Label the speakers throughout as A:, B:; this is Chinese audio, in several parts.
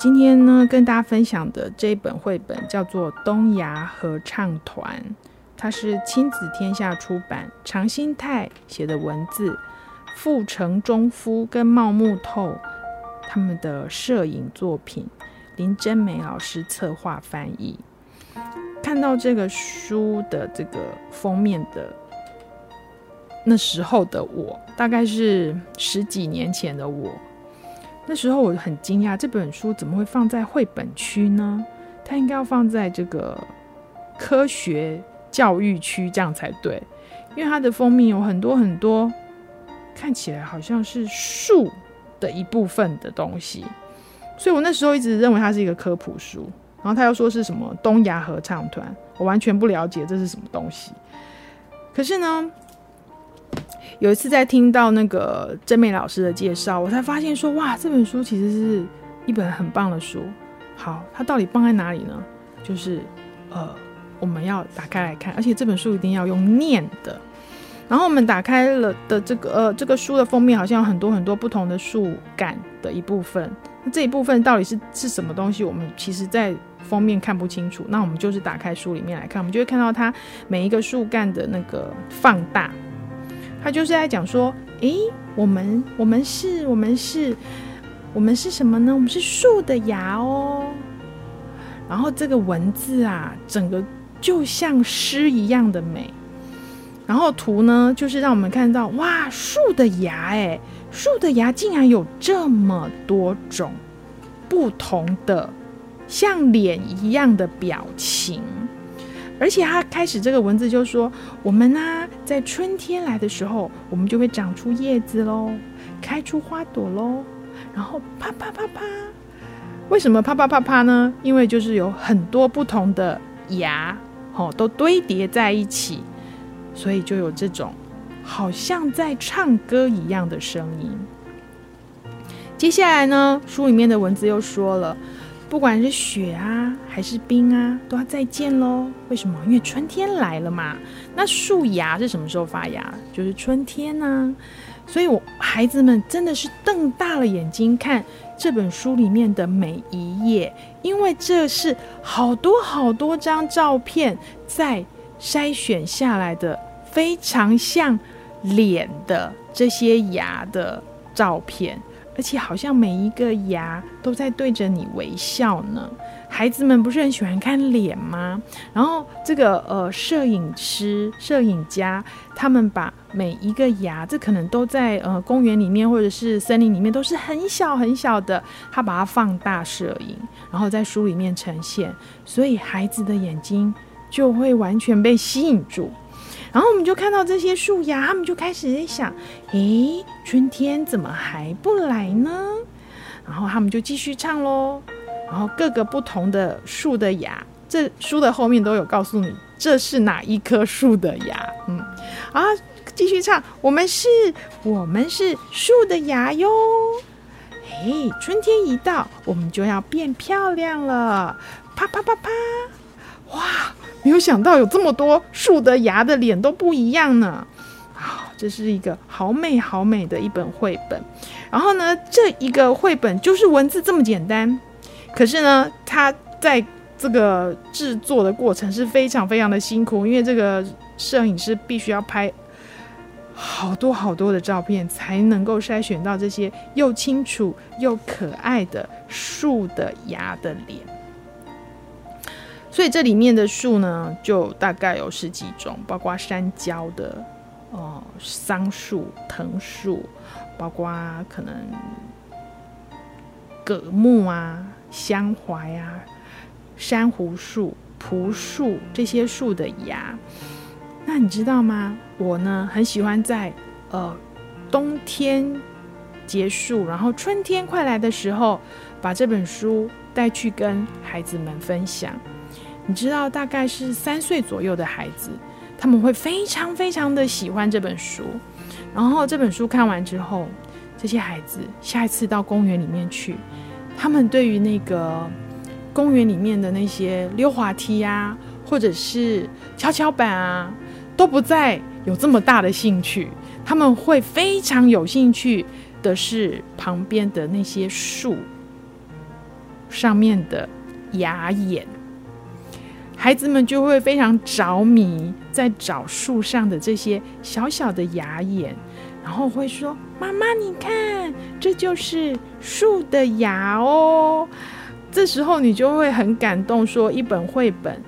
A: 今天呢，跟大家分享的这一本绘本叫做《东亚合唱团》，它是亲子天下出版，长新泰写的文字，富城忠夫跟茂木透他们的摄影作品，林真美老师策划翻译。看到这个书的这个封面的那时候的我，大概是十几年前的我。那时候我很惊讶，这本书怎么会放在绘本区呢？它应该要放在这个科学教育区，这样才对。因为它的封面有很多很多看起来好像是树的一部分的东西，所以我那时候一直认为它是一个科普书。然后他又说是什么东亚合唱团，我完全不了解这是什么东西。可是呢，有一次在听到那个真美老师的介绍，我才发现说，哇，这本书其实是一本很棒的书。好，它到底棒在哪里呢？就是呃，我们要打开来看，而且这本书一定要用念的。然后我们打开了的这个呃，这个书的封面好像有很多很多不同的树干的一部分。那这一部分到底是是什么东西？我们其实在封面看不清楚。那我们就是打开书里面来看，我们就会看到它每一个树干的那个放大。他就是在讲说，诶，我们我们是我们是我们是什么呢？我们是树的芽哦。然后这个文字啊，整个就像诗一样的美。然后图呢，就是让我们看到，哇，树的芽，诶，树的芽竟然有这么多种不同的像脸一样的表情。而且他开始这个文字就说：“我们呢、在春天来的时候，我们就会长出叶子喽，开出花朵喽，然后啪啪啪啪。为什么啪啪啪啪呢？因为就是有很多不同的芽，哦，都堆叠在一起，所以就有这种好像在唱歌一样的声音。接下来呢，书里面的文字又说了。”不管是雪啊，还是冰啊，都要再见喽。为什么？因为春天来了嘛。那树芽是什么时候发芽？就是春天呢、所以，我孩子们真的是瞪大了眼睛看这本书里面的每一页，因为这是好多好多张照片在筛选下来的，非常像脸的这些芽的照片。而且好像每一个牙都在对着你微笑呢。孩子们不是很喜欢看脸吗？然后这个呃，摄影师、摄影家，他们把每一个牙，这可能都在呃公园里面或者是森林里面，都是很小很小的，他把它放大摄影，然后在书里面呈现，所以孩子的眼睛就会完全被吸引住。然后我们就看到这些树芽，他们就开始在想：诶，春天怎么还不来呢？然后他们就继续唱喽。然后各个不同的树的芽，这书的后面都有告诉你这是哪一棵树的芽。嗯，啊，继续唱，我们是，我们是树的芽哟。诶，春天一到，我们就要变漂亮了。啪啪啪啪，哇！没有想到有这么多树的芽的脸都不一样呢，啊，这是一个好美好美的一本绘本。然后呢，这一个绘本就是文字这么简单，可是呢，它在这个制作的过程是非常非常的辛苦，因为这个摄影师必须要拍好多好多的照片，才能够筛选到这些又清楚又可爱的树的芽的脸。所以这里面的树呢，就大概有十几种，包括山椒的，哦、呃，桑树、藤树，包括可能葛木啊、香槐啊、珊瑚树、朴树这些树的芽。那你知道吗？我呢很喜欢在呃冬天结束，然后春天快来的时候，把这本书带去跟孩子们分享。你知道，大概是三岁左右的孩子，他们会非常非常的喜欢这本书。然后这本书看完之后，这些孩子下一次到公园里面去，他们对于那个公园里面的那些溜滑梯啊，或者是跷跷板啊，都不再有这么大的兴趣。他们会非常有兴趣的是旁边的那些树。上面的芽眼，孩子们就会非常着迷，在找树上的这些小小的芽眼，然后会说：“妈妈，你看，这就是树的芽哦。”这时候你就会很感动，说一本绘本，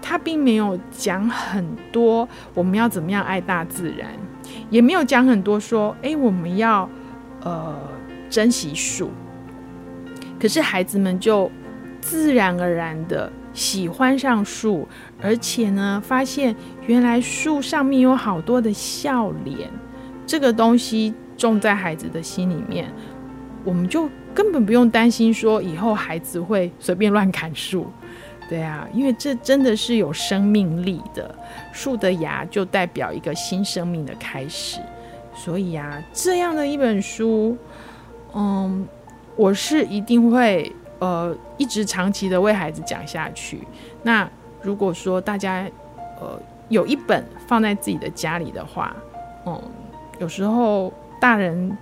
A: 它并没有讲很多我们要怎么样爱大自然，也没有讲很多说，哎，我们要呃珍惜树。可是孩子们就自然而然的喜欢上树，而且呢，发现原来树上面有好多的笑脸，这个东西种在孩子的心里面，我们就。根本不用担心说以后孩子会随便乱砍树，对啊，因为这真的是有生命力的，树的芽就代表一个新生命的开始，所以啊，这样的一本书，嗯，我是一定会呃一直长期的为孩子讲下去。那如果说大家呃有一本放在自己的家里的话，嗯，有时候大人。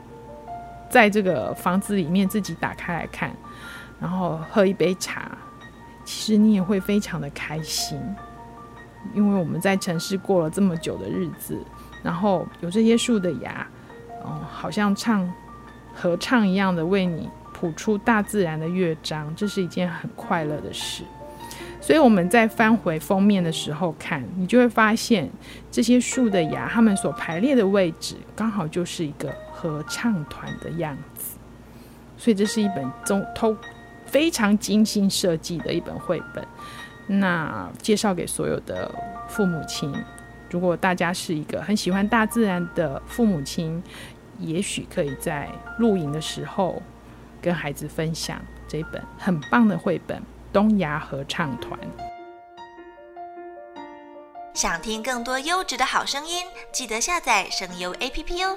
A: 在这个房子里面自己打开来看，然后喝一杯茶，其实你也会非常的开心，因为我们在城市过了这么久的日子，然后有这些树的芽，嗯，好像唱合唱一样的为你谱出大自然的乐章，这是一件很快乐的事。所以我们在翻回封面的时候看，你就会发现这些树的芽，它们所排列的位置，刚好就是一个。合唱团的样子，所以这是一本中偷非常精心设计的一本绘本。那介绍给所有的父母亲，如果大家是一个很喜欢大自然的父母亲，也许可以在露营的时候跟孩子分享这本很棒的绘本《东牙合唱团》。
B: 想听更多优质的好声音，记得下载声优 APP 哦。